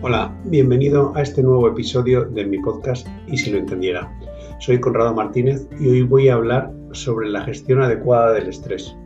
Hola, bienvenido a este nuevo episodio de mi podcast Y si lo entendiera. Soy Conrado Martínez y hoy voy a hablar sobre la gestión adecuada del estrés.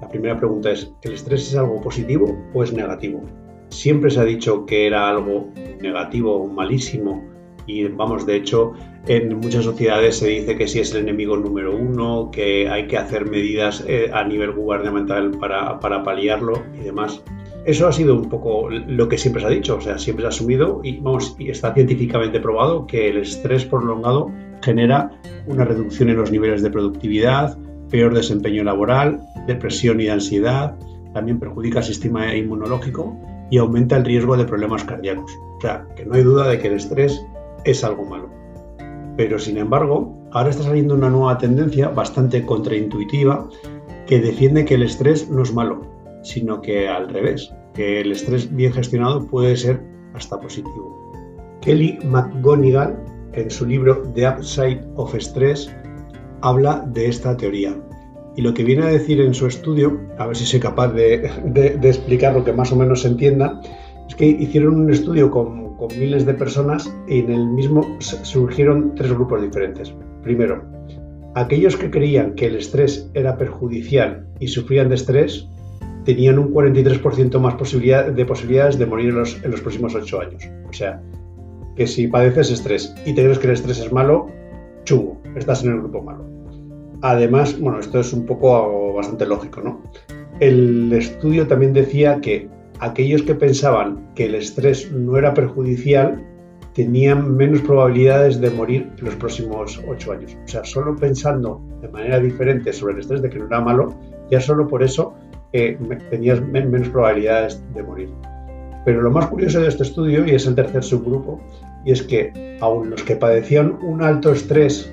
La primera pregunta es, ¿el estrés es algo positivo o es negativo? Siempre se ha dicho que era algo negativo malísimo y vamos, de hecho, en muchas sociedades se dice que si es el enemigo número uno, que hay que hacer medidas eh, a nivel gubernamental para, para paliarlo y demás. Eso ha sido un poco lo que siempre se ha dicho, o sea, siempre se ha asumido y, vamos, y está científicamente probado que el estrés prolongado genera una reducción en los niveles de productividad, peor desempeño laboral, depresión y ansiedad, también perjudica el sistema inmunológico y aumenta el riesgo de problemas cardíacos. O sea, que no hay duda de que el estrés es algo malo. Pero sin embargo, ahora está saliendo una nueva tendencia bastante contraintuitiva que defiende que el estrés no es malo, sino que al revés, que el estrés bien gestionado puede ser hasta positivo. Kelly McGonigal, en su libro The Upside of Stress, habla de esta teoría. Y lo que viene a decir en su estudio, a ver si soy capaz de, explicar lo que más o menos se entienda, es que hicieron un estudio con, con miles de personas y en el mismo surgieron tres grupos diferentes. Primero, aquellos que creían que el estrés era perjudicial y sufrían de estrés tenían un 43% más posibilidad, de posibilidades de morir en los, en los próximos 8 años. O sea, que si padeces estrés y te crees que el estrés es malo, chungo, estás en el grupo malo. Además, bueno, esto es un poco bastante lógico, ¿no? El estudio también decía que aquellos que pensaban que el estrés no era perjudicial tenían menos probabilidades de morir en los próximos 8 años. O sea, solo pensando de manera diferente sobre el estrés de que no era malo, ya solo por eso tenías menos probabilidades de morir. Pero lo más curioso de este estudio, y es el tercer subgrupo, y es que aun los que padecían un alto estrés,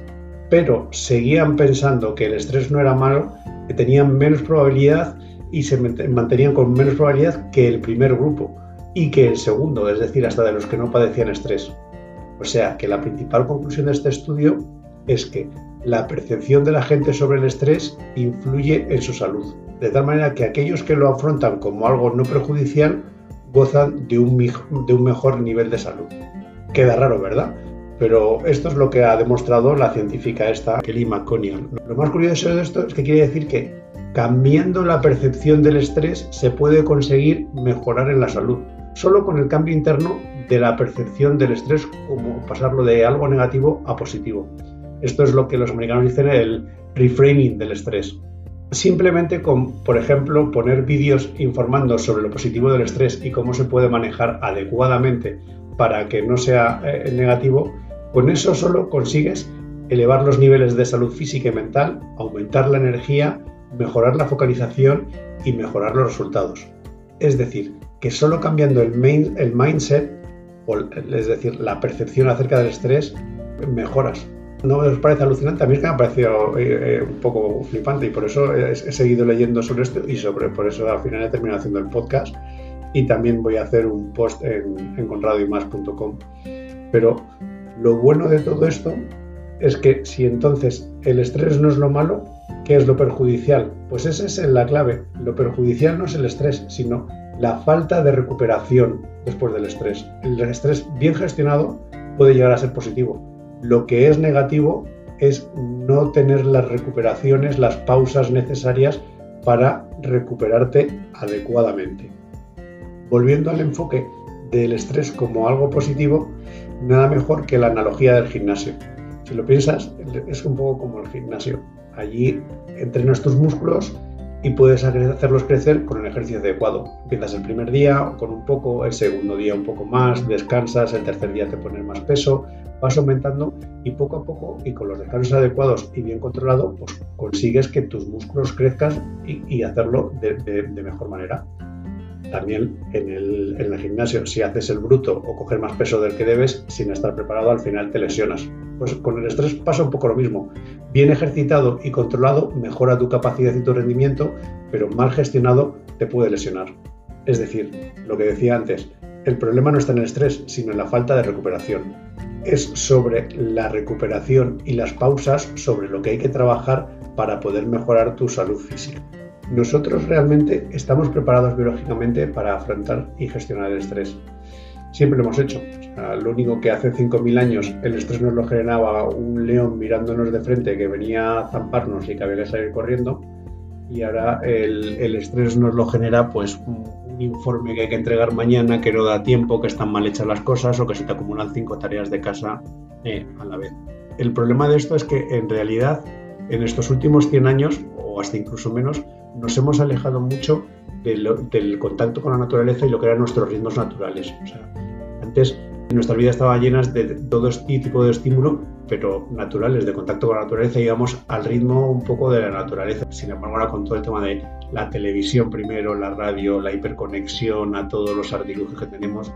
pero seguían pensando que el estrés no era malo, que tenían menos probabilidad y se mantenían con menos probabilidad que el primer grupo y que el segundo, es decir, hasta de los que no padecían estrés. O sea que la principal conclusión de este estudio es que la percepción de la gente sobre el estrés influye en su salud de tal manera que aquellos que lo afrontan como algo no perjudicial gozan de un, mejor nivel de salud. Queda raro, ¿verdad? Pero esto es lo que ha demostrado la científica esta, Kelly McConial. Lo más curioso de esto es que quiere decir que cambiando la percepción del estrés se puede conseguir mejorar en la salud, solo con el cambio interno de la percepción del estrés, como pasarlo de algo negativo a positivo. Esto es lo que los americanos dicen el reframing del estrés. Simplemente con, por ejemplo, poner vídeos informando sobre lo positivo del estrés y cómo se puede manejar adecuadamente para que no sea eh, negativo, con eso solo consigues elevar los niveles de salud física y mental, aumentar la energía, mejorar la focalización y mejorar los resultados. Es decir, que solo cambiando el, el mindset, es decir, la percepción acerca del estrés, mejoras ¿No os parece alucinante? A mí que me ha parecido eh, eh, un poco flipante y por eso he, seguido leyendo sobre esto y sobre por eso al final he terminado haciendo el podcast y también voy a hacer un post en encontradoymas.com. Pero lo bueno de todo esto es que si entonces el estrés no es lo malo, ¿qué es lo perjudicial? Pues esa es la clave. Lo perjudicial no es el estrés, sino la falta de recuperación después del estrés. El estrés bien gestionado puede llegar a ser positivo lo que es negativo es no tener las recuperaciones, las pausas necesarias para recuperarte adecuadamente. Volviendo al enfoque del estrés como algo positivo, nada mejor que la analogía del gimnasio. Si lo piensas, es un poco como el gimnasio. Allí entrenas tus músculos y puedes hacerlos crecer con el ejercicio adecuado. Empiezas el primer día con un poco, el segundo día un poco más, descansas, el tercer día te pones más peso, vas aumentando y poco a poco y con los descansos adecuados y bien controlado, pues consigues que tus músculos crezcan y, hacerlo de, mejor manera. También en el, en el, gimnasio, si haces el bruto o coger más peso del que debes sin estar preparado, al final te lesionas. Pues con el estrés pasa un poco lo mismo. Bien ejercitado y controlado mejora tu capacidad y tu rendimiento, pero mal gestionado te puede lesionar. Es decir, lo que decía antes, el problema no está en el estrés, sino en la falta de recuperación es sobre la recuperación y las pausas sobre lo que hay que trabajar para poder mejorar tu salud física. Nosotros realmente estamos preparados biológicamente para afrontar y gestionar el estrés. siempre lo hemos hecho. lo único que hace 5.000 años el estrés nos lo generaba un león mirándonos de frente que venía a zamparnos y que había que salir corriendo. Y ahora el, el estrés nos lo genera pues un, informe que hay que entregar mañana, que no da tiempo, que están mal hechas las cosas o que se te acumulan cinco tareas de casa eh, a la vez. El problema de esto es que en realidad en estos últimos 100 años, o hasta incluso menos, nos hemos alejado mucho del contacto con la naturaleza y lo que eran nuestros ritmos naturales. Antes nuestra vida estaba llena de todo este tipo de estímulo, pero naturales, de contacto con la naturaleza, íbamos al ritmo un poco de la naturaleza. Sin embargo, ahora con todo el tema de la televisión primero, la radio, la hiperconexión a todos los artilugios que tenemos,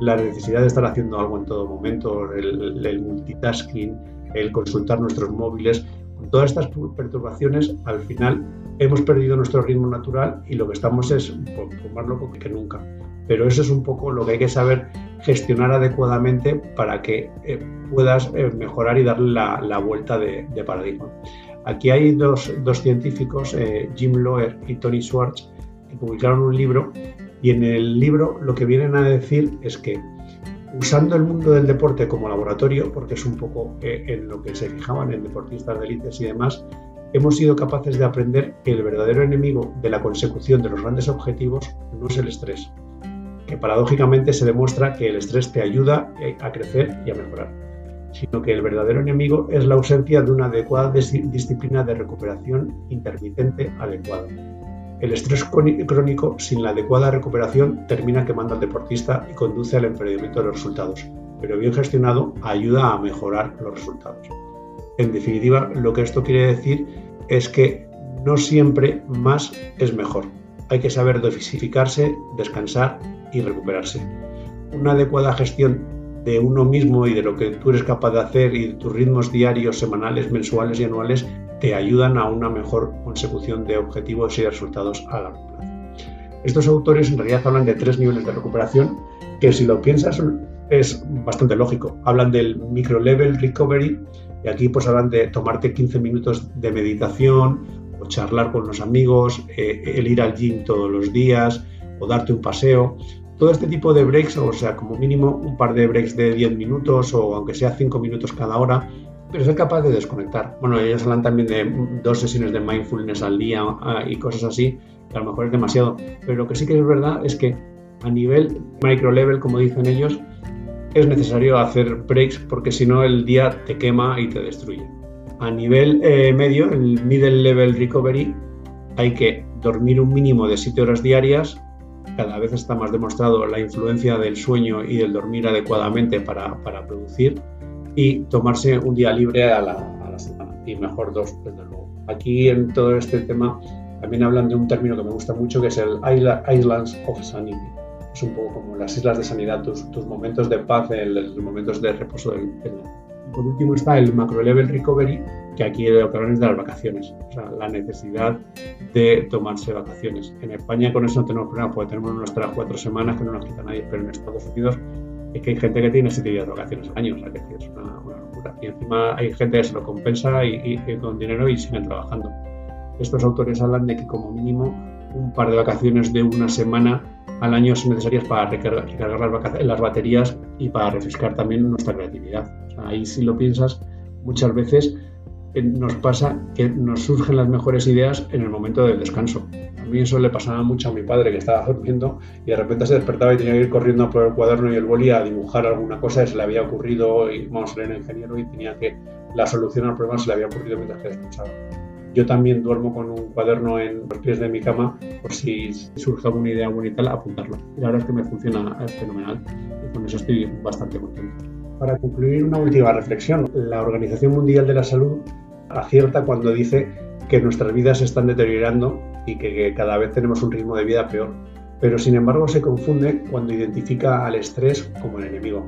la necesidad de estar haciendo algo en todo momento, el, el multitasking, el consultar nuestros móviles, con todas estas perturbaciones, al final hemos perdido nuestro ritmo natural y lo que estamos es más loco que nunca. Pero eso es un poco lo que hay que saber gestionar adecuadamente para que eh, puedas eh, mejorar y darle la, vuelta de, paradigma. Aquí hay dos, científicos, eh, Jim Loer y Tony Schwartz, que publicaron un libro y en el libro lo que vienen a decir es que usando el mundo del deporte como laboratorio, porque es un poco en lo que se fijaban en deportistas de élites y demás, hemos sido capaces de aprender que el verdadero enemigo de la consecución de los grandes objetivos no es el estrés, paradójicamente se demuestra que el estrés te ayuda a crecer y a mejorar, sino que el verdadero enemigo es la ausencia de una adecuada disciplina de recuperación intermitente adecuada. El estrés crónico sin la adecuada recuperación termina quemando al deportista y conduce al empeoramiento de los resultados, pero bien gestionado ayuda a mejorar los resultados. En definitiva, lo que esto quiere decir es que no siempre más es mejor. Hay que saber dosificarse, descansar y recuperarse. Una adecuada gestión de uno mismo y de lo que tú eres capaz de hacer y de tus ritmos diarios, semanales, mensuales y anuales te ayudan a una mejor consecución de objetivos y resultados a largo plazo. Estos autores en realidad hablan de tres niveles de recuperación que si lo piensas es bastante lógico. Hablan del micro level recovery, y aquí pues hablan de tomarte 15 minutos de meditación o charlar con los amigos, eh, el ir al gym todos los días o darte un paseo. Todo este tipo de breaks, o sea, como mínimo un par de breaks de 10 minutos o aunque sea 5 minutos cada hora, pero ser capaz de desconectar. Bueno, ellos hablan también de dos sesiones de mindfulness al día ah, y cosas así, que a lo mejor es demasiado. Pero lo que sí que es verdad es que a nivel micro level, como dicen ellos, es necesario hacer breaks porque si no el día te quema y te destruye. A nivel eh, medio, el middle level recovery, hay que dormir un mínimo de 7 horas diarias. Cada vez está más demostrado la influencia del sueño y del dormir adecuadamente para, para producir y tomarse un día libre a la, semana y mejor dos, desde luego. Aquí en todo este tema también hablan de un término que me gusta mucho que es el Islands of Sanity es un poco como las islas de sanidad, tus, momentos de paz, los momentos de reposo del, Por último está el macro level recovery, que aquí lo que es de las vacaciones, o sea, la necesidad de tomarse vacaciones. En España con eso no tenemos problema, porque tenemos nuestras cuatro semanas que no nos quita nadie, pero en Estados Unidos es que hay gente que tiene siete días de vacaciones al año, o sea, que es una, locura. Y encima hay gente que se lo compensa y, y con dinero y siguen trabajando. Estos autores hablan de que como mínimo un par de vacaciones de una semana al año son necesarias para recargar, las, baterías y para refrescar también nuestra creatividad. Ahí si lo piensas, muchas veces eh, nos pasa que nos surgen las mejores ideas en el momento del descanso. A mí eso le pasaba mucho a mi padre que estaba durmiendo y de repente se despertaba y tenía que ir corriendo por el cuaderno y el boli a dibujar alguna cosa y se le había ocurrido, y vamos a leer ingeniero y tenía que la solución al problema se le había ocurrido mientras que descansaba. Yo también duermo con un cuaderno en los pies de mi cama por si surge alguna idea bonita, apuntarlo. Y la verdad es que me funciona fenomenal y con eso estoy bastante contento. Para concluir, una última reflexión. La Organización Mundial de la Salud acierta cuando dice que nuestras vidas se están deteriorando y que cada vez tenemos un ritmo de vida peor. Pero sin embargo se confunde cuando identifica al estrés como el enemigo.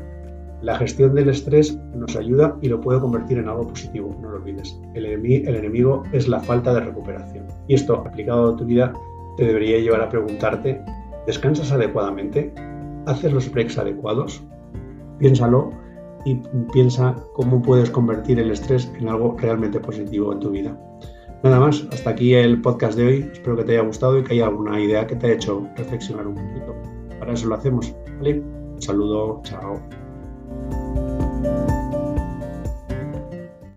La gestión del estrés nos ayuda y lo puede convertir en algo positivo, no lo olvides. El, enemigo es la falta de recuperación. Y esto, aplicado a tu vida, te debería llevar a preguntarte, ¿descansas adecuadamente? ¿Haces los breaks adecuados? Piénsalo y piensa cómo puedes convertir el estrés en algo realmente positivo en tu vida. Nada más, hasta aquí el podcast de hoy. Espero que te haya gustado y que haya alguna idea que te haya hecho reflexionar un poquito. Para eso lo hacemos. ¿vale? Un saludo, chao.